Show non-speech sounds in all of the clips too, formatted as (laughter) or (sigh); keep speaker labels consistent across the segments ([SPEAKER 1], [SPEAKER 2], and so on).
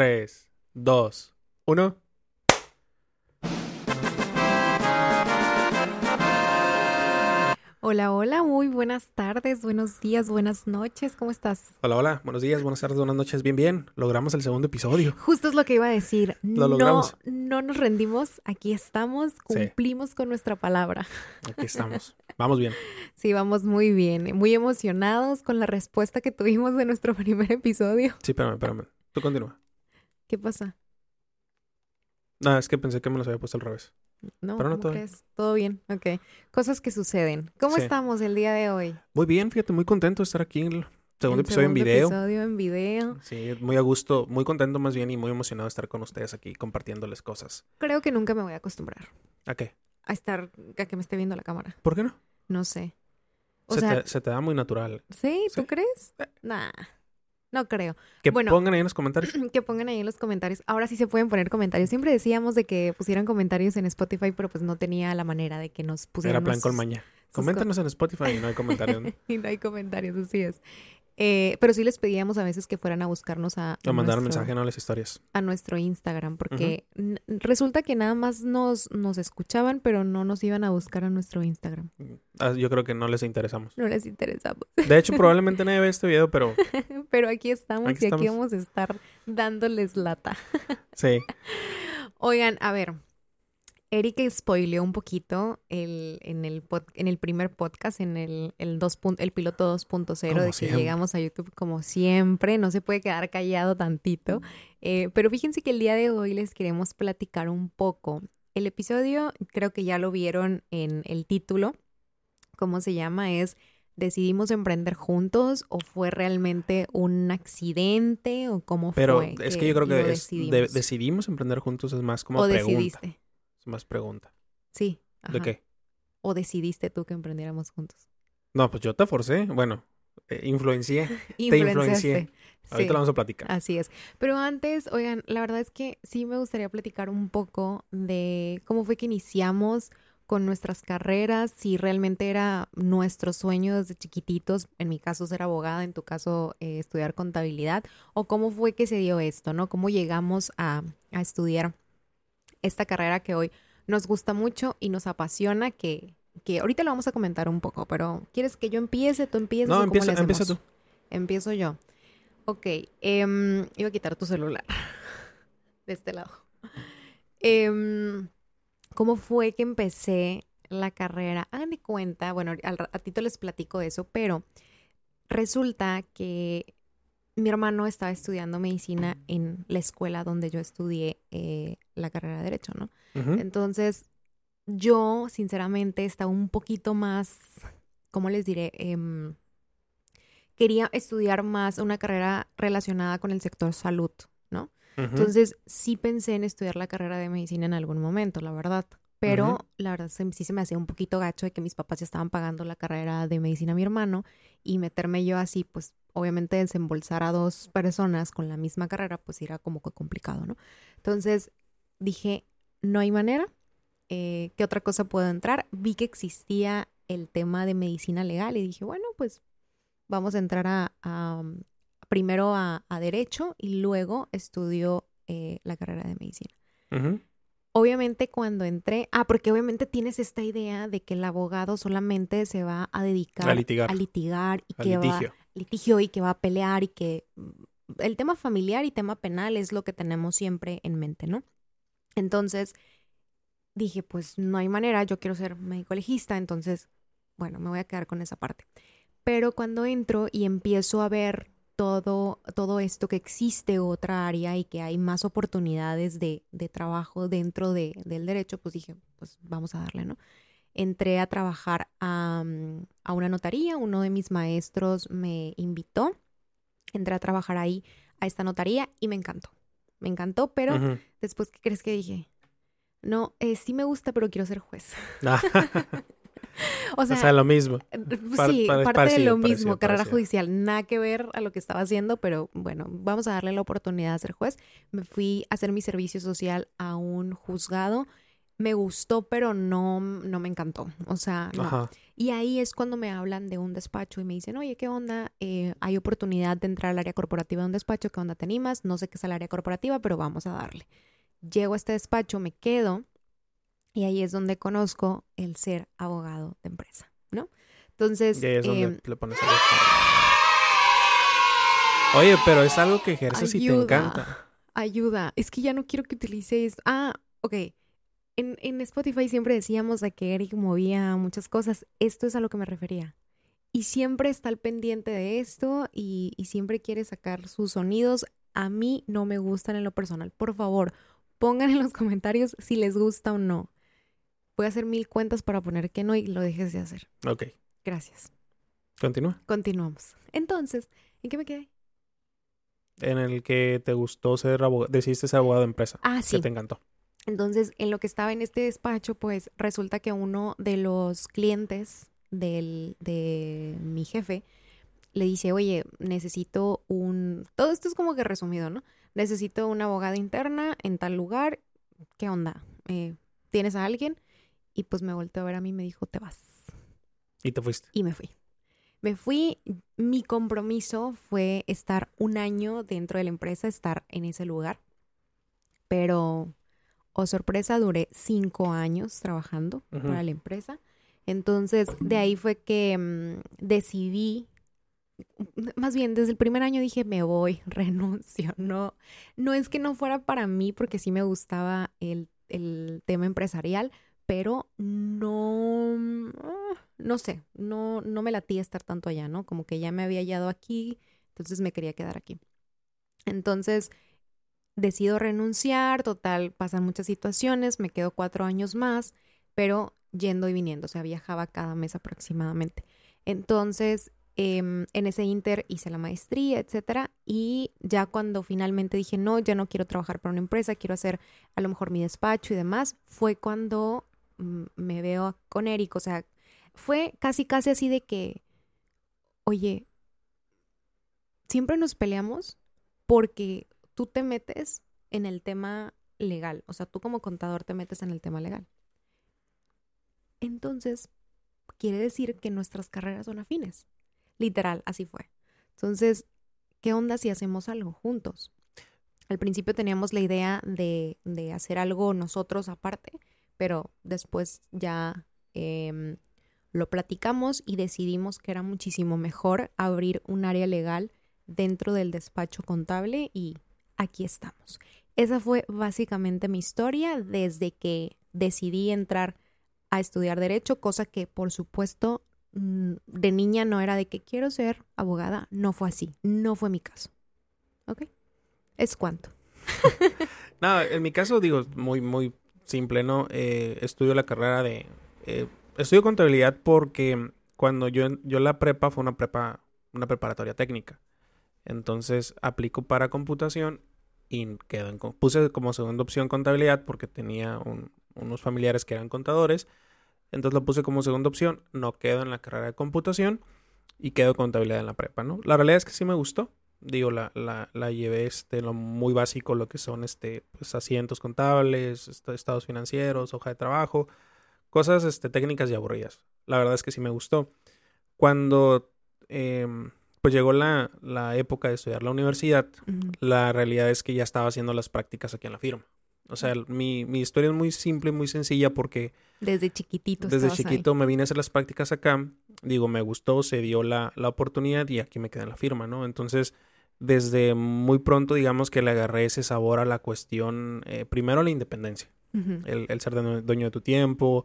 [SPEAKER 1] 3, 2, 1.
[SPEAKER 2] Hola, hola, muy buenas tardes, buenos días, buenas noches, ¿cómo estás?
[SPEAKER 1] Hola, hola, buenos días, buenas tardes, buenas noches, bien, bien. Logramos el segundo episodio.
[SPEAKER 2] Justo es lo que iba a decir.
[SPEAKER 1] Lo
[SPEAKER 2] no,
[SPEAKER 1] logramos.
[SPEAKER 2] no nos rendimos, aquí estamos, cumplimos con nuestra palabra.
[SPEAKER 1] Aquí estamos. Vamos bien.
[SPEAKER 2] Sí, vamos muy bien, muy emocionados con la respuesta que tuvimos de nuestro (laughs) primer episodio.
[SPEAKER 1] Sí, espérame, espérame. Tú continúa.
[SPEAKER 2] ¿Qué pasa?
[SPEAKER 1] No, es que pensé que me los había puesto al revés.
[SPEAKER 2] No,
[SPEAKER 1] Pero no,
[SPEAKER 2] ¿cómo
[SPEAKER 1] todo
[SPEAKER 2] crees? Todo bien, ok. Cosas que suceden. ¿Cómo
[SPEAKER 1] Sí.
[SPEAKER 2] estamos el día de hoy?
[SPEAKER 1] Muy bien, fíjate, muy contento de estar aquí en el segundo
[SPEAKER 2] El
[SPEAKER 1] episodio en
[SPEAKER 2] segundo
[SPEAKER 1] video.
[SPEAKER 2] episodio en video.
[SPEAKER 1] Sí, muy a gusto, muy contento más bien y muy emocionado de estar con ustedes aquí compartiéndoles cosas.
[SPEAKER 2] Creo que nunca me voy a acostumbrar
[SPEAKER 1] ¿A qué?
[SPEAKER 2] a estar, a que me esté viendo la cámara.
[SPEAKER 1] ¿Por qué no?
[SPEAKER 2] No sé. O
[SPEAKER 1] se,
[SPEAKER 2] sea,
[SPEAKER 1] te, se te da muy natural.
[SPEAKER 2] ¿sí? ¿Tú
[SPEAKER 1] sí.
[SPEAKER 2] crees? Nah, no creo.
[SPEAKER 1] Que
[SPEAKER 2] Bueno.
[SPEAKER 1] pongan ahí en los comentarios. (clears throat)
[SPEAKER 2] Que pongan ahí en los comentarios. Ahora sí se pueden poner comentarios. Siempre decíamos de que pusieran comentarios en Spotify, pero pues no tenía la manera de que nos pusieran.
[SPEAKER 1] Era plan con
[SPEAKER 2] sus-
[SPEAKER 1] maña.
[SPEAKER 2] sus
[SPEAKER 1] Coméntanos en Spotify y no hay comentarios. ¿no? (laughs)
[SPEAKER 2] y no hay comentarios, así es. Eh, pero sí les pedíamos a veces que fueran a buscarnos a,
[SPEAKER 1] O mandar un mensaje, no las historias.
[SPEAKER 2] a nuestro Instagram, porque resulta que nada más nos, nos escuchaban, pero no nos iban a buscar a nuestro Instagram.
[SPEAKER 1] Ah, Yo creo que no les interesamos.
[SPEAKER 2] No les interesamos.
[SPEAKER 1] De hecho, (laughs) probablemente nadie ve este video, pero
[SPEAKER 2] Pero aquí estamos
[SPEAKER 1] Aquí
[SPEAKER 2] y aquí vamos a estar dándoles lata.
[SPEAKER 1] sí. (laughs)
[SPEAKER 2] Oigan, a ver. Erika spoileó un poquito el, en, el pod- en el primer podcast, en el, el, dos pun- el piloto 2.0,
[SPEAKER 1] Como
[SPEAKER 2] de que
[SPEAKER 1] siempre.
[SPEAKER 2] llegamos a YouTube como siempre, no se puede quedar callado tantito. Eh, pero fíjense que el día de hoy les queremos platicar un poco. El episodio, creo que ya lo vieron en el título, ¿cómo se llama? Es ¿Decidimos emprender juntos o fue realmente un accidente o cómo
[SPEAKER 1] Pero
[SPEAKER 2] fue?
[SPEAKER 1] es que yo creo que es- de-
[SPEAKER 2] decidimos
[SPEAKER 1] emprender juntos es más como
[SPEAKER 2] o
[SPEAKER 1] pregunta.
[SPEAKER 2] decidiste.
[SPEAKER 1] Es más pregunta.
[SPEAKER 2] Sí.
[SPEAKER 1] ¿De qué?
[SPEAKER 2] ¿O decidiste tú que emprendiéramos juntos?
[SPEAKER 1] No, pues yo te forcé. Bueno, eh, influencié. (laughs)
[SPEAKER 2] Influenciaste.
[SPEAKER 1] influencié. Ahorita
[SPEAKER 2] Sí,
[SPEAKER 1] lo vamos a platicar.
[SPEAKER 2] Así es. Pero antes, oigan, la verdad es que sí me gustaría platicar un poco de cómo fue que iniciamos con nuestras carreras, si realmente era nuestro sueño desde chiquititos, en mi caso ser abogada, en tu caso eh, estudiar contabilidad, o cómo fue que se dio esto, ¿no? Cómo llegamos a, a estudiar esta carrera que hoy nos gusta mucho y nos apasiona, que, que ahorita lo vamos a comentar un poco, pero ¿quieres que yo empiece? ¿Tú empiezas?
[SPEAKER 1] No, empieza, empieza tú.
[SPEAKER 2] Empiezo yo. Ok, em, iba a quitar tu celular (laughs) de este lado. Em, ¿Cómo fue que empecé la carrera? Hagan de cuenta, bueno, al ratito les platico eso, pero resulta que mi hermano estaba estudiando medicina en la escuela donde yo estudié eh, la carrera de Derecho, ¿no? Entonces, yo, sinceramente, estaba un poquito más, ¿cómo les diré? Em, quería estudiar más una carrera relacionada con el sector salud, ¿no? Entonces, sí pensé en estudiar la carrera de medicina en algún momento, la verdad. Pero la verdad se- sí se me hacía un poquito gacho de que mis papás ya estaban pagando la carrera de medicina a mi hermano y meterme yo así, pues obviamente desembolsar a dos personas con la misma carrera, pues era como que complicado, ¿no? Entonces dije, no hay manera. Eh, ¿Qué otra cosa puedo entrar? Vi que existía el tema de medicina legal y dije, bueno, pues vamos a entrar a, a, um, primero a, a derecho y luego estudio eh, la carrera de medicina. Obviamente cuando entré, ah, porque obviamente tienes esta idea de que el abogado solamente se va a dedicar
[SPEAKER 1] A litigar.
[SPEAKER 2] a litigar y
[SPEAKER 1] Al
[SPEAKER 2] que va
[SPEAKER 1] litigio.
[SPEAKER 2] litigio y que va a pelear y que mm, el tema familiar y tema penal es lo que tenemos siempre en mente, ¿no? Entonces dije, pues no hay manera, yo quiero ser médico legista, entonces, bueno, me voy a quedar con esa parte. Pero cuando entro y empiezo a ver todo, todo esto que existe otra área y que hay más oportunidades de, de trabajo dentro de- del derecho, pues dije, pues vamos a darle, ¿no? Entré a trabajar a, mm, a una notaría, uno de mis maestros me invitó, entré a trabajar ahí a esta notaría y me encantó. Me encantó, pero después, ¿qué crees que dije? No, eh, sí me gusta, pero quiero ser juez. (laughs) (laughs) O
[SPEAKER 1] o
[SPEAKER 2] sea,
[SPEAKER 1] lo mismo.
[SPEAKER 2] eh,
[SPEAKER 1] par-
[SPEAKER 2] sí,
[SPEAKER 1] par-
[SPEAKER 2] parte de lo mismo,
[SPEAKER 1] parecido,
[SPEAKER 2] carrera
[SPEAKER 1] parecido.
[SPEAKER 2] judicial, nada que ver a lo que estaba haciendo, pero bueno, vamos a darle la oportunidad de ser juez. Me fui a hacer mi servicio social a un juzgado, me gustó, pero no, no me encantó. O sea, no.
[SPEAKER 1] Ajá.
[SPEAKER 2] Y ahí es cuando me hablan de un despacho y me dicen, oye, ¿qué onda? Eh, hay oportunidad de entrar al área corporativa de un despacho, ¿qué onda te animas? No sé qué es el área corporativa, pero vamos a darle. Llego a este despacho, me quedo y ahí es donde conozco el ser abogado de empresa, ¿no? Entonces,
[SPEAKER 1] Y ahí es donde
[SPEAKER 2] em,
[SPEAKER 1] le pones el Oye, pero es algo que ejerces y te encanta.
[SPEAKER 2] ayuda. Es que ya no quiero que utilices. Ah, ok. En, en Spotify siempre decíamos de que Eric movía muchas cosas. Esto es a lo que me refería. Y siempre está al pendiente de esto y, y siempre quiere sacar sus sonidos. A mí no me gustan en lo personal. Por favor, pongan en los comentarios si les gusta o no. Voy a hacer mil cuentas para poner que no y lo dejes de hacer.
[SPEAKER 1] Ok,
[SPEAKER 2] Gracias.
[SPEAKER 1] continúa.
[SPEAKER 2] Continuamos. Entonces, ¿en qué me quedé?
[SPEAKER 1] En el que te gustó ser abogado, decidiste ser abogado de empresa.
[SPEAKER 2] Ah, sí.
[SPEAKER 1] Que te encantó.
[SPEAKER 2] Entonces, en lo que estaba en este despacho, pues resulta que uno de los clientes del, de mi jefe le dice, oye, necesito un... Todo esto es como que resumido, ¿no? Necesito una abogada interna en tal lugar. ¿Qué onda? Eh, ¿Tienes a alguien? Y pues me volteó a ver a mí y me dijo, te vas.
[SPEAKER 1] Y te fuiste.
[SPEAKER 2] Y me fui. Me fui, mi compromiso fue estar un año dentro de la empresa, estar en ese lugar. Pero, oh sorpresa, duré cinco años trabajando para la empresa. Entonces, de ahí fue que mm, decidí, más bien, desde el primer año dije, me voy, (laughs) renuncio. No, no es que no fuera para mí, porque sí me gustaba el, el tema empresarial, pero no, ah, no sé, no, no me latía estar tanto allá, ¿no? Como que ya me había hallado aquí, entonces me quería quedar aquí. Entonces decido renunciar, total, pasan muchas situaciones, me quedo cuatro años más, pero yendo y viniendo, o sea, viajaba cada mes aproximadamente. Entonces, em, en ese inter hice la maestría, etcétera, y ya cuando finalmente dije, no, ya no quiero trabajar para una empresa, quiero hacer a lo mejor mi despacho y demás, fue cuando mm, me veo con Eric, o sea, fue casi, casi así de que, oye, siempre nos peleamos porque tú te metes en el tema legal, o sea, tú como contador te metes en el tema legal. Entonces, quiere decir que nuestras carreras son afines. Literal, así fue. Entonces, ¿qué onda si hacemos algo juntos? Al principio teníamos la idea de, de hacer algo nosotros aparte, pero después ya em, lo platicamos y decidimos que era muchísimo mejor abrir un área legal dentro del despacho contable y aquí estamos. Esa fue básicamente mi historia desde que decidí entrar a estudiar derecho, cosa que por supuesto de niña no era de que quiero ser abogada, no fue así, no fue mi caso. ¿Ok? Es cuanto. (laughs)
[SPEAKER 1] Nada, en mi caso, digo, muy, muy simple, ¿no? Eh, estudio la carrera de... eh, estudio contabilidad porque cuando yo, yo la prepa fue una prepa, una preparatoria técnica. Entonces aplico para computación y quedo en... Puse como segunda opción contabilidad porque tenía un- unos familiares que eran contadores. Entonces lo puse como segunda opción. No quedo en la carrera de computación y quedo contabilidad en la prepa, ¿no? La realidad es que sí me gustó. Digo, la, la, la llevé este, lo muy básico, lo que son este, pues, asientos contables, est- estados financieros, hoja de trabajo, cosas este, técnicas y aburridas. La verdad es que sí me gustó. Cuando em, pues llegó la, la época de estudiar la universidad, la realidad es que ya estaba haciendo las prácticas aquí en la firma. O sea, mi, mi historia es muy simple y muy sencilla porque
[SPEAKER 2] Desde chiquitito.
[SPEAKER 1] desde
[SPEAKER 2] ahí.
[SPEAKER 1] chiquito me vine a hacer las prácticas acá. Digo, me gustó, se dio la, la oportunidad y aquí me quedé en la firma, ¿no? Entonces, desde muy pronto, digamos que le agarré ese sabor a la cuestión, eh, primero la independencia, el, el ser dueño, dueño de tu tiempo,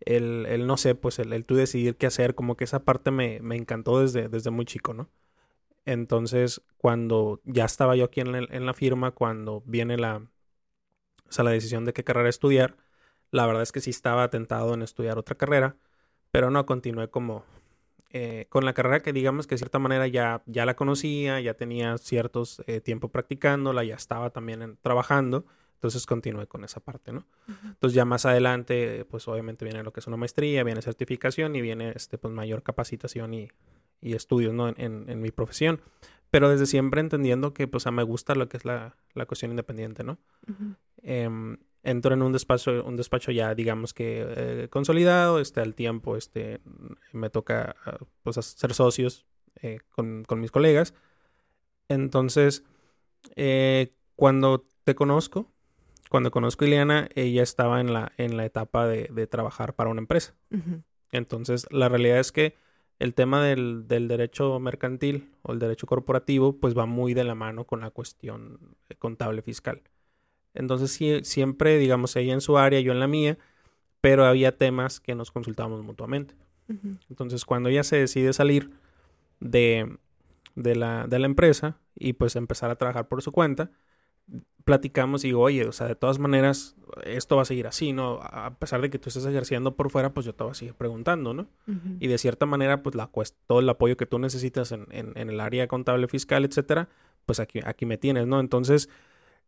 [SPEAKER 1] el, el no sé, pues el, el tú decidir qué hacer, como que esa parte me, me encantó desde, desde muy chico, ¿no? Entonces, cuando ya estaba yo aquí en la, en la firma, cuando viene la, o sea, la decisión de qué carrera estudiar, la verdad es que sí estaba tentado en estudiar otra carrera, pero no continué como eh, con la carrera que digamos que de cierta manera ya, ya la conocía, ya tenía ciertos eh, tiempo practicándola, ya estaba también en- trabajando, entonces continué con esa parte, ¿no? Entonces ya más adelante, pues obviamente viene lo que es una maestría, viene certificación y viene este, pues mayor capacitación y, y estudios, ¿no? En, en- en mi profesión. Pero desde siempre entendiendo que pues a me gusta lo que es la, la cuestión independiente, ¿no? Entro en un despacho, un despacho ya, digamos que eh, consolidado, este, al tiempo, este, me toca, ah, pues, hacer socios eh, con, con, mis colegas. Entonces, eh, cuando te conozco, cuando conozco a Ileana, ella estaba en la, en la etapa de, de trabajar para una empresa. Entonces, la realidad es que el tema del, del, derecho mercantil o el derecho corporativo, pues va muy de la mano con la cuestión contable fiscal. Entonces sí, siempre, digamos, ella en su área, yo en la mía, pero había temas que nos consultábamos mutuamente. Entonces cuando ella se decide salir de, de, la, de la empresa y pues empezar a trabajar por su cuenta, platicamos y digo, oye, o sea, de todas maneras, esto va a seguir así, ¿no? A pesar de que tú estés ejerciendo por fuera, pues yo te voy a seguir preguntando, ¿no? Y de cierta manera, pues la todo el apoyo que tú necesitas en, en, en, el área contable, fiscal, etcétera, pues aquí, aquí me tienes, ¿no? Entonces,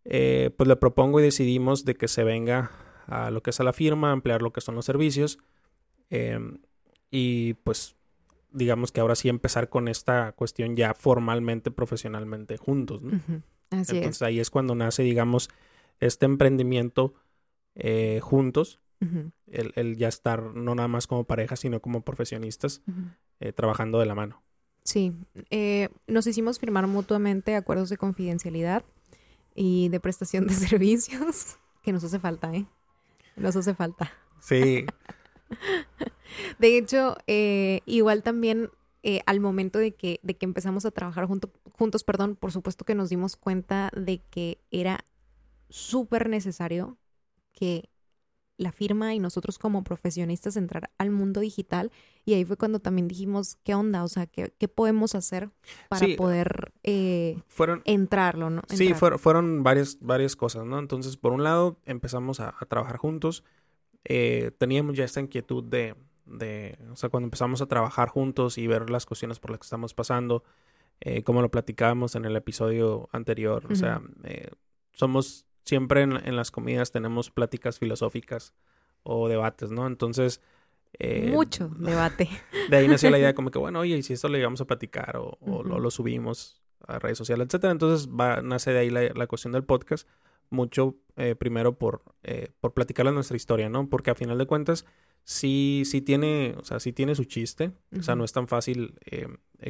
[SPEAKER 1] eh, pues le propongo y decidimos de que se venga a lo que es a la firma, ampliar lo que son los servicios em, y pues digamos que ahora sí empezar con esta cuestión ya formalmente, profesionalmente juntos. ¿no? Entonces ahí es cuando nace, digamos, este emprendimiento eh, juntos, el, ya estar no nada más como pareja, sino como profesionistas, eh, trabajando de la mano.
[SPEAKER 2] Sí, nos hicimos firmar mutuamente acuerdos de confidencialidad y de prestación de (laughs) servicios, que nos hace falta, ¿eh? Nos hace falta.
[SPEAKER 1] Sí. (laughs)
[SPEAKER 2] de hecho, eh, igual también eh, al momento de que, de que empezamos a trabajar juntos, perdón, por supuesto que nos dimos cuenta de que era súper necesario que la firma y nosotros como profesionistas entrar al mundo digital y ahí fue cuando también dijimos, ¿qué onda? O sea, ¿qué, qué podemos hacer para poder eh, fueron, entrarlo, ¿no?
[SPEAKER 1] Sí, fueron, fueron varias, varias cosas, ¿no? Entonces, por un lado, empezamos a, trabajar juntos. Eh, teníamos ya esta inquietud de, de, o sea, cuando empezamos a trabajar juntos y ver las cuestiones por las que estamos pasando, eh, como lo platicábamos en el episodio anterior, o sea, eh, somos siempre en, las comidas tenemos pláticas filosóficas o debates, ¿no? Entonces...
[SPEAKER 2] Eh, Mucho (laughs) debate.
[SPEAKER 1] De ahí nació la idea como (laughs) que, bueno, oye, y si esto lo llegamos a platicar o, lo, subimos a redes sociales, etcétera. Entonces va, nace de ahí la, cuestión del podcast, mucho eh, primero por, eh, por platicarle nuestra historia, ¿no? Porque a final de cuentas sí, sí tiene, o sea, sí tiene su chiste. O sea, no es tan fácil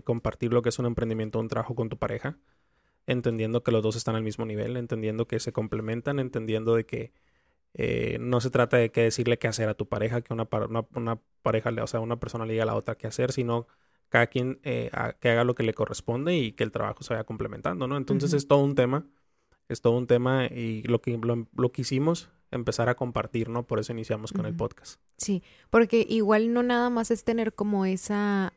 [SPEAKER 1] compartir lo que es un emprendimiento, un trabajo con tu pareja entendiendo que los dos están al mismo nivel, entendiendo que se complementan, entendiendo de que eh, no se trata de que decirle qué hacer a tu pareja, que una, una, pareja, o sea, una persona le diga a la otra qué hacer, sino cada quien eh, que haga lo que le corresponde y que el trabajo se vaya complementando, ¿no? Entonces es todo un tema, es todo un tema y lo que, lo, que hicimos, empezar a compartir, ¿no? Por eso iniciamos con el podcast.
[SPEAKER 2] Sí, porque igual no nada más es tener como esa...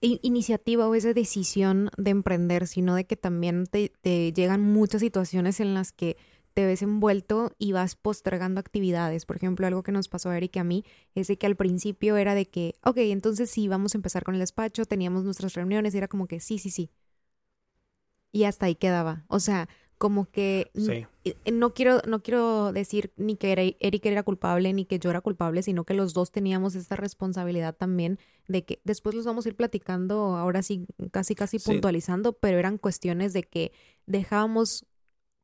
[SPEAKER 2] Iniciativa o esa decisión de emprender, sino de que también te, llegan muchas situaciones en las que te ves envuelto y vas postergando actividades. Por ejemplo, algo que nos pasó a Eric y a mí es de que al principio era de que, ok, entonces sí, vamos a empezar con el despacho, teníamos nuestras reuniones y era como que sí, sí, sí. Y hasta ahí quedaba. O sea, como que no quiero no quiero decir ni que Eric era culpable ni que yo era culpable, sino que los dos teníamos esta responsabilidad también de que después los vamos a ir platicando, ahora sí casi casi puntualizando, pero eran cuestiones de que dejábamos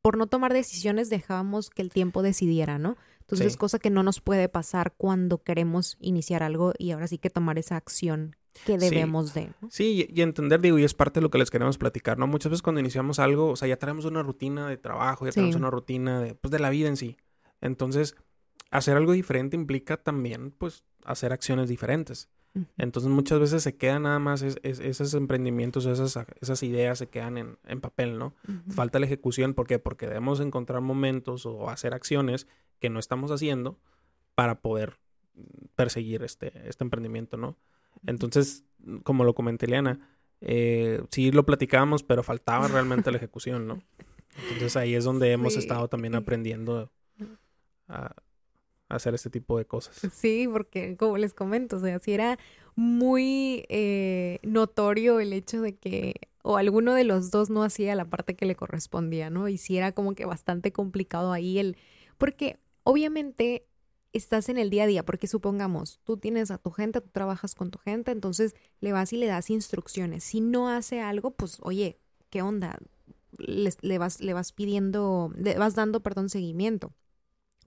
[SPEAKER 2] por no tomar decisiones dejábamos que el tiempo decidiera, ¿no? Entonces es cosa que no nos puede pasar cuando queremos iniciar algo y ahora sí que tomar esa acción que debemos de.
[SPEAKER 1] Sí, y, entender, digo, y es parte de lo que les queremos platicar, ¿no? Muchas veces cuando iniciamos algo, o sea, ya tenemos una rutina de trabajo, ya tenemos una rutina de, pues, de la vida en sí. Entonces, hacer algo diferente implica también, pues, hacer acciones diferentes. Entonces, muchas veces se quedan nada más esos emprendimientos, esas, esas ideas se quedan en, en papel, ¿no? Falta la ejecución, ¿por qué? Porque debemos encontrar momentos o hacer acciones que no estamos haciendo para poder perseguir este, este emprendimiento, ¿no? Entonces, como lo comenté, Eliana, eh, sí lo platicábamos, pero faltaba realmente la (laughs) ejecución, ¿no? Entonces ahí es donde hemos estado también aprendiendo a, hacer este tipo de cosas.
[SPEAKER 2] Sí, porque como les comento, o sea, sí era muy eh, notorio el hecho de que o alguno de los dos no hacía la parte que le correspondía, ¿no? Y sí era como que bastante complicado ahí el... Porque obviamente estás en el día a día, porque supongamos, tú tienes a tu gente, tú trabajas con tu gente, entonces le vas y le das instrucciones. Si no hace algo, pues oye, ¿qué onda? le, vas, le vas pidiendo, le vas dando, perdón, seguimiento.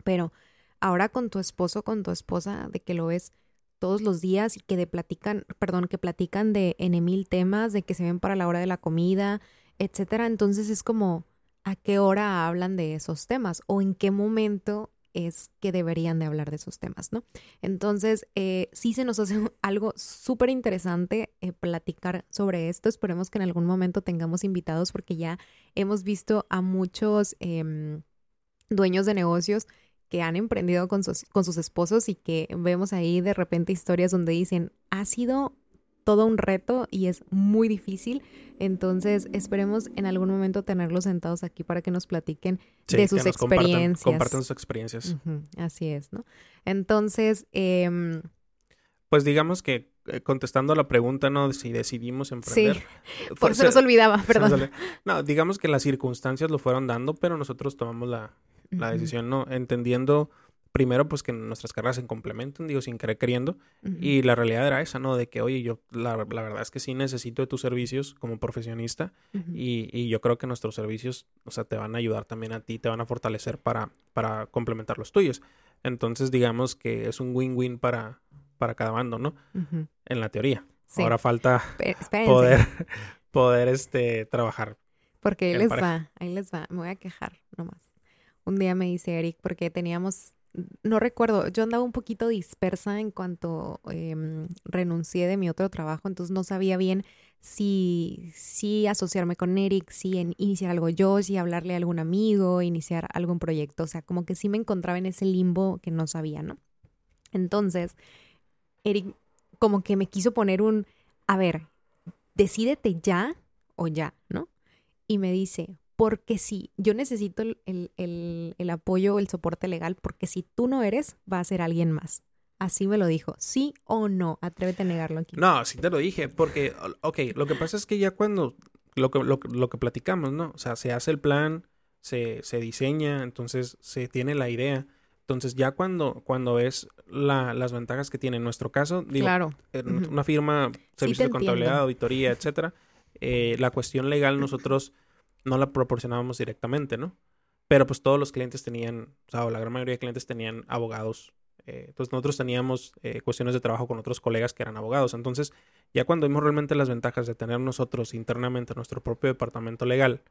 [SPEAKER 2] Pero ahora con tu esposo, con tu esposa, de que lo ves todos los días y que de platican, perdón, que platican de en mil temas, de que se ven para la hora de la comida, etcétera. Entonces es como, ¿a qué hora hablan de esos temas? ¿O en qué momento es que deberían de hablar de esos temas, ¿no? Entonces, eh, sí se nos hace algo súper interesante eh, platicar sobre esto. Esperemos que en algún momento tengamos invitados porque ya hemos visto a muchos em, dueños de negocios que han emprendido con sus, con sus esposos y que vemos ahí de repente historias donde dicen, ha sido todo un reto y es muy difícil. Entonces, esperemos en algún momento tenerlos sentados aquí para que nos platiquen de sus experiencias.
[SPEAKER 1] Compartan, sus experiencias.
[SPEAKER 2] así es, ¿no? Entonces, eh,
[SPEAKER 1] pues digamos que eh, contestando a la pregunta, ¿no? Si decidimos emprender. Sí, (laughs)
[SPEAKER 2] por eso nos olvidaba, perdón.
[SPEAKER 1] no, digamos que las circunstancias lo fueron dando, pero nosotros tomamos la, la decisión, ¿no? Entendiendo primero, pues que nuestras carreras se complementen, digo, sin querer queriendo. Y la realidad era esa, ¿no? De que, oye, yo la, la, verdad es que sí necesito de tus servicios como profesionista y, y, yo creo que nuestros servicios, o sea, te van a ayudar también a ti, te van a fortalecer para, para complementar los tuyos. Entonces, digamos que es un win-win para, para cada bando, ¿no? En la teoría. Ahora falta poder, (laughs) poder este, trabajar.
[SPEAKER 2] Porque ahí les va, ahí les va, me voy a quejar nomás. Un día me dice Eric, porque teníamos no recuerdo, yo andaba un poquito dispersa en cuanto em, renuncié de mi otro trabajo, entonces no sabía bien si, si asociarme con Eric, si iniciar algo yo, si hablarle a algún amigo, iniciar algún proyecto, o sea, como que sí me encontraba en ese limbo que no sabía, ¿no? Entonces, Eric como que me quiso poner un, a ver, decídete ya o ya, ¿no? Y me dice, porque si yo necesito el, el, el, apoyo, el soporte legal, porque si tú no eres, va a ser alguien más. Así me lo dijo. ¿Sí o no? Atrévete a negarlo aquí.
[SPEAKER 1] No, sí te lo dije, porque, ok, lo que pasa es que ya cuando, lo que, lo, lo que platicamos, ¿no? O sea, se hace el plan, se, se diseña, entonces se tiene la idea. Entonces ya cuando, cuando ves la, las ventajas que tiene en nuestro caso, digo, claro. una firma, servicios de contabilidad, auditoría, etcétera, eh, la cuestión legal nosotros no la proporcionábamos directamente, ¿no? Pero pues todos los clientes tenían, o sea, la gran mayoría de clientes tenían abogados. Eh, entonces nosotros teníamos eh, cuestiones de trabajo con otros colegas que eran abogados. Entonces ya cuando vimos realmente las ventajas de tener nosotros internamente nuestro propio departamento legal,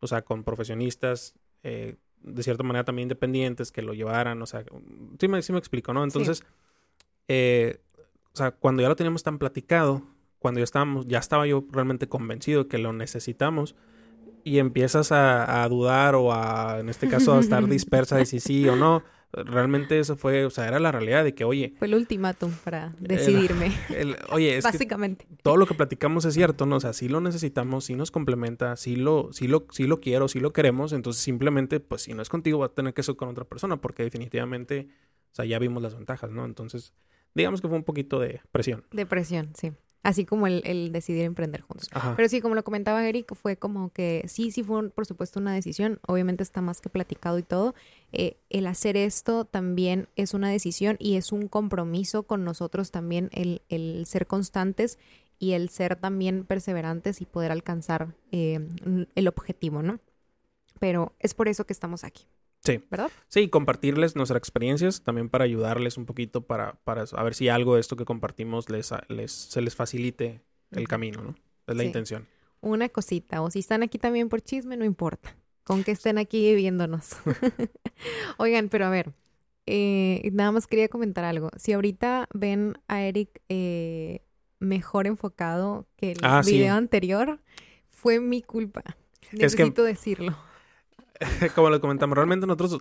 [SPEAKER 1] o sea, con profesionistas, eh, de cierta manera también independientes, que lo llevaran, o sea, sí me, sí me explico, ¿no? Entonces, o sea, cuando ya lo teníamos tan platicado, cuando ya estábamos, ya estaba yo realmente convencido que lo necesitamos, y empiezas a, dudar o a, en este caso, a estar (laughs) dispersa de si sí o no, realmente eso fue, o sea, era la realidad de que, oye...
[SPEAKER 2] Fue el ultimátum para decidirme. (laughs)
[SPEAKER 1] oye, es
[SPEAKER 2] Básicamente.
[SPEAKER 1] todo lo que platicamos es cierto, ¿no? O sea, sí lo necesitamos, sí nos complementa, sí lo, sí lo, sí lo quiero, sí lo queremos, entonces simplemente, pues si no es contigo, va a tener que ser con otra persona, porque definitivamente, o sea, ya vimos las ventajas, ¿no? Entonces, digamos que fue un poquito de presión.
[SPEAKER 2] De presión, sí así como el, decidir emprender juntos. Pero sí, como lo comentaba Eric, fue como que sí, sí fue por supuesto una decisión, obviamente está más que platicado y todo. Eh, el hacer esto también es una decisión y es un compromiso con nosotros también el, el ser constantes y el ser también perseverantes y poder alcanzar eh, el objetivo, ¿no? Pero es por eso que estamos aquí.
[SPEAKER 1] Sí.
[SPEAKER 2] ¿Verdad?
[SPEAKER 1] Sí, compartirles nuestras experiencias también para ayudarles un poquito para, para a ver si algo de esto que compartimos les, les, se les facilite el camino, ¿no? Es la intención.
[SPEAKER 2] Una cosita, o si están aquí también por chisme, no importa. Con que estén aquí viéndonos. (laughs) (laughs) Oigan, pero a ver, eh, nada más quería comentar algo. Si ahorita ven a Eric eh, mejor enfocado que el ah, video anterior, fue mi culpa. Necesito decirlo. (laughs)
[SPEAKER 1] como lo comentamos, realmente nosotros,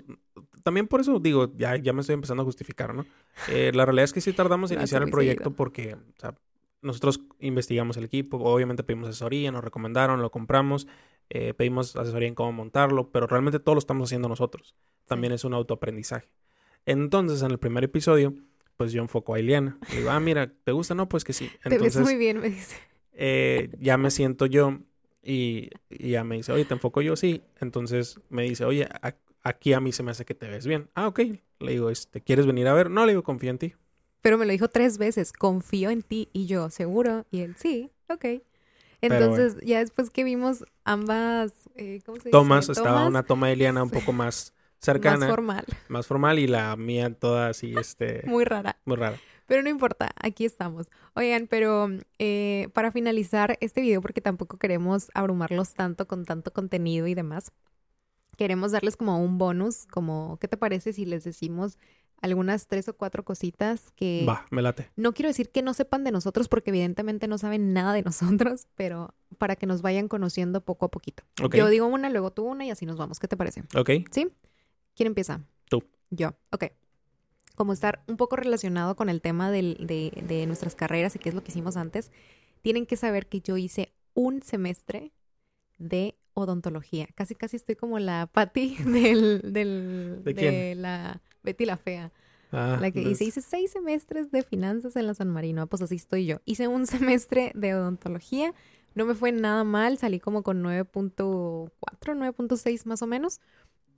[SPEAKER 1] también por eso digo, ya, ya me estoy empezando a justificar, ¿no? Eh, la realidad es que sí tardamos en iniciar el proyecto porque, o sea, nosotros investigamos el equipo, obviamente pedimos asesoría, nos recomendaron, lo compramos, eh, pedimos asesoría en cómo montarlo, pero realmente todo lo estamos haciendo nosotros. También es un autoaprendizaje. Entonces, en el primer episodio, pues yo enfoco a Ileana. Le digo, ah, mira, ¿te gusta? No, pues que sí.
[SPEAKER 2] Entonces, (laughs) Te ves muy bien, me dice.
[SPEAKER 1] Eh, ya me siento yo y, y, ya me dice, oye, ¿te enfoco yo? Sí. Entonces me dice, oye, aquí a mí se me hace que te ves bien. Ah, ok. Le digo, este, ¿quieres venir a ver? No, le digo, confío en ti.
[SPEAKER 2] Pero me lo dijo tres veces, confío en ti. Y yo, ¿seguro? Y él, sí, ok. Entonces, ya después que vimos ambas, eh, ¿cómo se dice?
[SPEAKER 1] Tomas, estaba una toma de Eliana un poco más (laughs) cercana.
[SPEAKER 2] Más formal.
[SPEAKER 1] Más formal y la mía toda así, este... (laughs)
[SPEAKER 2] Muy rara.
[SPEAKER 1] Muy rara.
[SPEAKER 2] Pero no importa, aquí estamos. Oigan, pero eh, para finalizar este video, porque tampoco queremos abrumarlos tanto con tanto contenido y demás, queremos darles como un bonus, como, ¿qué te parece si les decimos algunas tres o cuatro cositas que...
[SPEAKER 1] Va, me late.
[SPEAKER 2] No quiero decir que no sepan de nosotros, porque evidentemente no saben nada de nosotros, (laughs) pero para que nos vayan conociendo poco a poquito. Yo digo una, luego tú una y así nos vamos. ¿Qué te parece?
[SPEAKER 1] Ok.
[SPEAKER 2] ¿Sí? ¿Quién empieza?
[SPEAKER 1] Tú.
[SPEAKER 2] Yo. Ok como estar un poco relacionado con el tema de, de, nuestras carreras y qué es lo que hicimos antes, tienen que saber que yo hice un semestre de odontología. Casi, casi estoy como la Patty (laughs) del, del, ¿De, la Betty la Fea. Ah, la que hice, hice seis semestres de finanzas en la San Marino. Pues así estoy yo. Hice un (laughs) semestre de odontología. No me fue nada mal. Salí como con 9.4, 9.6 más o menos.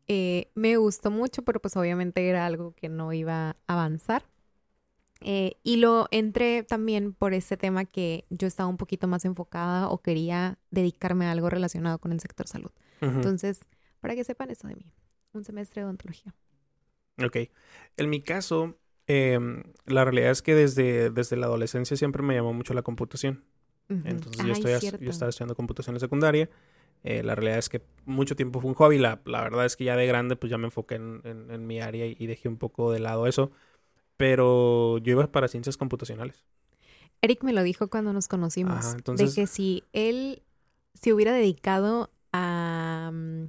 [SPEAKER 2] Eh, me gustó mucho, pero pues obviamente era algo que no iba a avanzar. Eh, y lo entré también por ese tema que yo estaba un poquito más enfocada o quería dedicarme a algo relacionado con el sector salud. Entonces, para que sepan eso de mí, un semestre de odontología.
[SPEAKER 1] Ok. En mi caso, em, la realidad es que desde, desde la adolescencia siempre me llamó mucho la computación. Entonces yo, estoy, yo estaba estudiando computación en secundaria eh, la realidad es que mucho tiempo fue un hobby. La, la verdad es que ya de grande, pues ya me enfoqué en, en, mi área y, dejé un poco de lado eso. Pero yo iba para ciencias computacionales.
[SPEAKER 2] Eric me lo dijo cuando nos conocimos. De que si él se hubiera dedicado a.
[SPEAKER 1] Mm,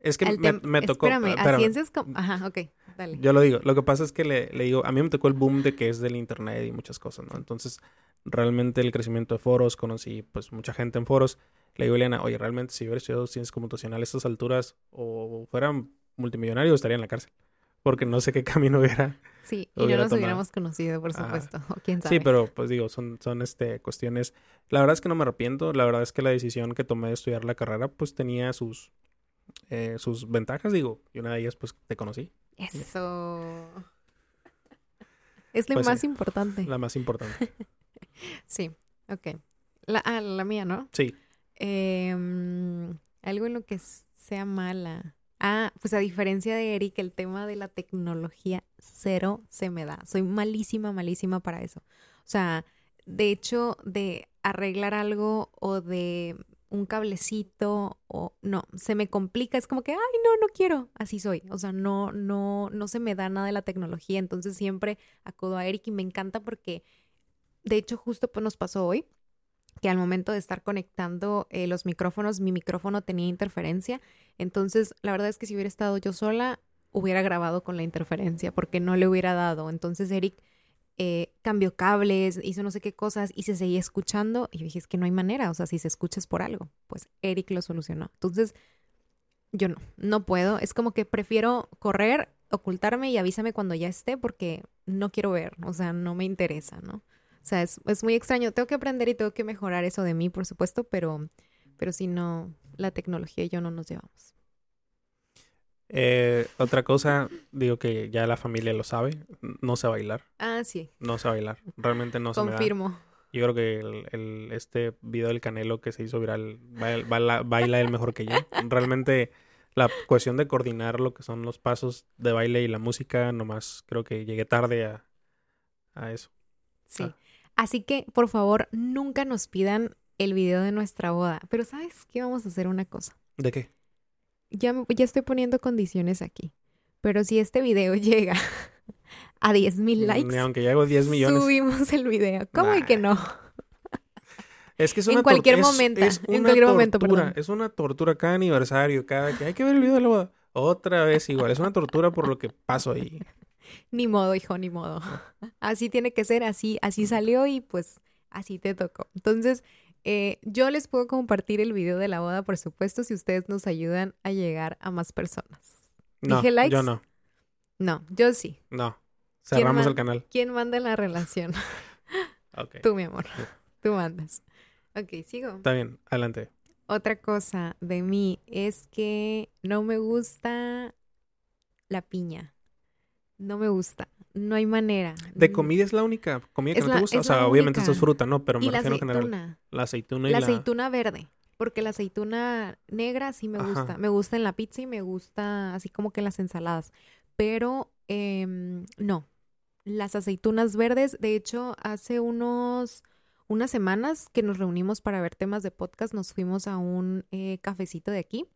[SPEAKER 1] es que me, tocó.
[SPEAKER 2] Espérame, a ciencias. Ajá, ok, dale.
[SPEAKER 1] Yo lo digo. Lo que pasa es que le, le, digo, a mí me tocó el boom de que es del internet y muchas cosas, ¿no? Entonces, realmente el crecimiento de foros, conocí pues mucha gente en foros le digo a Eliana, oye, realmente si hubiera estudiado ciencias computacionales a estas alturas o fuera multimillonario estaría en la cárcel. Porque no sé qué (laughs) camino hubiera.
[SPEAKER 2] Sí, y no nos hubiéramos conocido, por supuesto. (laughs) quién sabe.
[SPEAKER 1] Sí, pero pues digo, son, son este, cuestiones. La verdad es que no me arrepiento. La verdad es que la decisión que tomé de estudiar la carrera, pues tenía sus, eh, sus ventajas, digo. Y una de ellas, pues te conocí.
[SPEAKER 2] Eso. Es lo
[SPEAKER 1] pues
[SPEAKER 2] más importante.
[SPEAKER 1] La más importante. (laughs)
[SPEAKER 2] sí, ok. La, ah, la mía, ¿no?
[SPEAKER 1] Sí.
[SPEAKER 2] Eh, algo en lo que sea mala. Ah, pues a diferencia de Eric, el tema de la tecnología cero se me da. Soy malísima, malísima para eso. O sea, de hecho, de arreglar algo o de un cablecito o no, se me complica, es como que, ay, no, no quiero, así soy, o sea, no, no, no se me da nada de la tecnología, entonces siempre acudo a Eric y me encanta porque, de hecho, justo pues nos pasó hoy, que al momento de estar conectando eh, los micrófonos, mi micrófono tenía interferencia. Entonces, la verdad es que si hubiera estado yo sola, hubiera grabado con la interferencia porque no le hubiera dado. Entonces, Eric eh, cambió cables, hizo no sé qué cosas y se seguía escuchando. Y dije, es que no hay manera, o sea, si se escucha es por algo. Pues Eric lo solucionó. Entonces, yo no, no puedo. Es como que prefiero correr, ocultarme y avísame cuando ya esté porque no quiero ver, o sea, no me interesa, ¿no? O sea, es, es, muy extraño. Tengo que aprender y tengo que mejorar eso de mí, por supuesto, pero, pero si no, la tecnología y yo no nos llevamos.
[SPEAKER 1] Eh, otra cosa, digo que ya la familia lo sabe, no sé bailar.
[SPEAKER 2] Ah, sí.
[SPEAKER 1] No sé bailar, realmente no sé.
[SPEAKER 2] Confirmo.
[SPEAKER 1] Yo creo que el, este video del Canelo que se hizo viral baila, baila él mejor que yo. Realmente la cuestión de coordinar lo que son los pasos de baile y la música, nomás creo que llegué tarde a, a eso.
[SPEAKER 2] Sí. Ah. Así que, por favor, nunca nos pidan el video de nuestra boda. Pero ¿sabes qué? Vamos a hacer una cosa.
[SPEAKER 1] ¿De qué?
[SPEAKER 2] Ya, ya estoy poniendo condiciones aquí. Pero si este video (laughs) llega a 10 mil likes.
[SPEAKER 1] Ni aunque llego 10 millones.
[SPEAKER 2] Subimos el video. ¿Cómo y que no?
[SPEAKER 1] Es que es una
[SPEAKER 2] en cualquier momento, en cualquier momento,
[SPEAKER 1] perdón. Es una tortura cada aniversario, cada que hay que ver el video de la boda. Otra vez igual, es una tortura por lo que paso ahí.
[SPEAKER 2] Ni modo, hijo, ni modo. (laughs) Así tiene que ser, así, así salió y pues así te tocó. Entonces, eh, yo les puedo compartir el video de la boda, por supuesto, si ustedes nos ayudan a llegar a más personas.
[SPEAKER 1] No, ¿Dije likes? yo no.
[SPEAKER 2] No, yo sí.
[SPEAKER 1] No. Cerramos el canal.
[SPEAKER 2] ¿Quién manda la relación? (laughs) (laughs) Tú, mi amor. Tú mandas. Ok, sigo.
[SPEAKER 1] Está bien, adelante.
[SPEAKER 2] Otra cosa de mí es que no me gusta la piña no me gusta. no hay manera.
[SPEAKER 1] De comida es la única comida que
[SPEAKER 2] Es
[SPEAKER 1] no
[SPEAKER 2] la-
[SPEAKER 1] te gusta. O sea, obviamente esto es fruta, ¿no? Pero me
[SPEAKER 2] Y la
[SPEAKER 1] en general.
[SPEAKER 2] aceituna.
[SPEAKER 1] La aceituna y
[SPEAKER 2] La
[SPEAKER 1] la...
[SPEAKER 2] aceituna verde. Porque la aceituna negra sí me
[SPEAKER 1] Ajá.
[SPEAKER 2] gusta. Me gusta en la pizza y me gusta así como que en las ensaladas. Pero em, no. Las aceitunas verdes, de hecho, hace unos unas semanas que nos reunimos para ver temas de podcast, nos fuimos a un eh, cafecito de aquí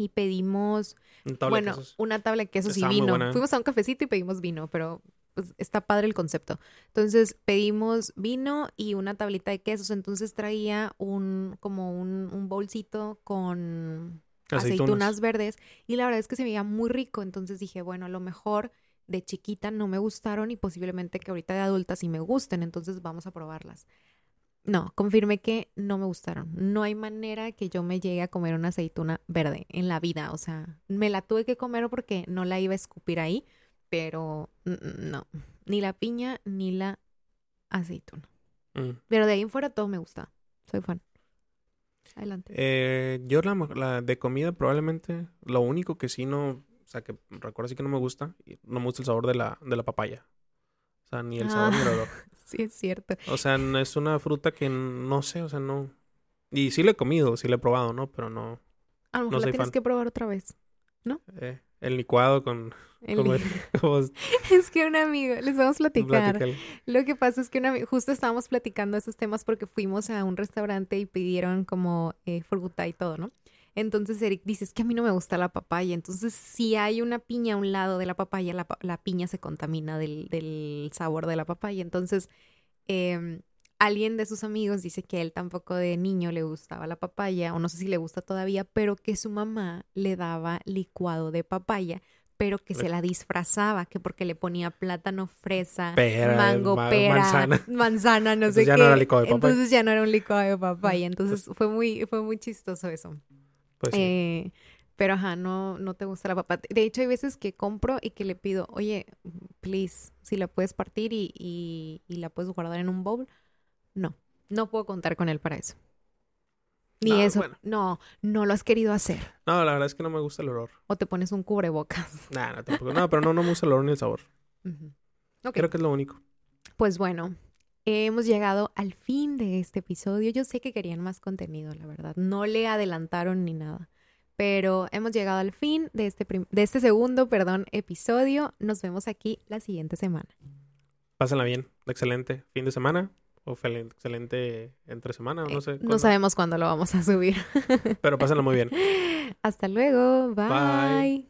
[SPEAKER 2] y pedimos
[SPEAKER 1] tabla
[SPEAKER 2] bueno, una tabla de quesos y
[SPEAKER 1] Estaba
[SPEAKER 2] vino. Fuimos a un cafecito y pedimos vino, pero pues, está padre el concepto. Entonces pedimos vino y una tablita de quesos. Entonces traía un como un, un bolsito con aceitunas. verdes y la verdad es que se veía muy rico. Entonces dije, bueno, a lo mejor de chiquita no me gustaron y posiblemente que ahorita de adulta sí me gusten. Entonces vamos a probarlas. No, confirmé que no me gustaron. No hay manera que yo me llegue a comer una aceituna verde en la vida. O sea, me la tuve que comer porque no la iba a escupir ahí, pero no. Ni la piña ni la aceituna.
[SPEAKER 1] Mm.
[SPEAKER 2] Pero de ahí en fuera todo me gusta. Soy fan. Adelante.
[SPEAKER 1] Eh, yo la, la de comida probablemente lo único que sí no, o sea, que recuerdo sí que no me gusta, no me gusta el sabor de la, de la papaya. O sea, ni el sabor ni el
[SPEAKER 2] Ah.
[SPEAKER 1] olor. (laughs) (laughs)
[SPEAKER 2] Sí, es cierto.
[SPEAKER 1] O sea, no es una fruta que no sé, o sea, no. Y sí la he comido, sí la he probado, ¿no? Pero no.
[SPEAKER 2] A lo
[SPEAKER 1] No
[SPEAKER 2] mejor la
[SPEAKER 1] soy
[SPEAKER 2] tienes
[SPEAKER 1] fan.
[SPEAKER 2] que probar otra vez.
[SPEAKER 1] eh, el licuado con.
[SPEAKER 2] El-
[SPEAKER 1] como- (laughs) como (laughs)
[SPEAKER 2] Es que un amigo, les vamos a platicar. Lo que pasa es que una, ami- justo estábamos platicando esos temas porque fuimos a un restaurante y pidieron como eh, fruta y todo, ¿no? Entonces Eric dice, es que a mí no me gusta la papaya. Entonces, si hay una piña a un lado de la papaya, la, la piña se contamina del, del sabor de la papaya. Entonces, em, alguien de sus amigos dice que a él tampoco de niño le gustaba la papaya, o no sé si le gusta todavía, pero que su mamá le daba licuado de papaya, pero que se la disfrazaba, que porque le ponía plátano, fresa,
[SPEAKER 1] Pera,
[SPEAKER 2] mango,
[SPEAKER 1] ma-
[SPEAKER 2] pera,
[SPEAKER 1] manzana. (laughs)
[SPEAKER 2] manzana, no
[SPEAKER 1] Entonces
[SPEAKER 2] sé
[SPEAKER 1] ya
[SPEAKER 2] qué.
[SPEAKER 1] no era licuado de papaya.
[SPEAKER 2] Entonces ya no era un licuado de papaya. Entonces fue muy, fue muy chistoso eso.
[SPEAKER 1] Pues sí.
[SPEAKER 2] Eh, pero ajá, no, no te gusta la papa. De hecho, hay veces que compro y que le pido, oye, please, si la puedes partir y, y, y la puedes guardar en un bowl. No, no puedo contar con él para eso. Ni
[SPEAKER 1] No,
[SPEAKER 2] eso.
[SPEAKER 1] bueno.
[SPEAKER 2] No, no lo has querido hacer.
[SPEAKER 1] No, la verdad es que no me gusta el olor.
[SPEAKER 2] O te pones un cubrebocas.
[SPEAKER 1] Nah, no, tampoco. No, pero no, no me gusta el olor ni el sabor. (laughs) Creo que es lo único.
[SPEAKER 2] Pues bueno, hemos llegado al fin de este episodio. Yo sé que querían más contenido, la verdad. No le adelantaron ni nada. Pero hemos llegado al fin de este, de este segundo perdón, episodio. Nos vemos aquí la siguiente semana.
[SPEAKER 1] Pásenla bien. Excelente fin de semana. O excelente entre semana, no sé.
[SPEAKER 2] Eh, no
[SPEAKER 1] cuándo.
[SPEAKER 2] sabemos cuándo lo vamos a subir.
[SPEAKER 1] Pero pásenla muy bien. (laughs)
[SPEAKER 2] Hasta luego.
[SPEAKER 1] Bye.
[SPEAKER 2] Bye.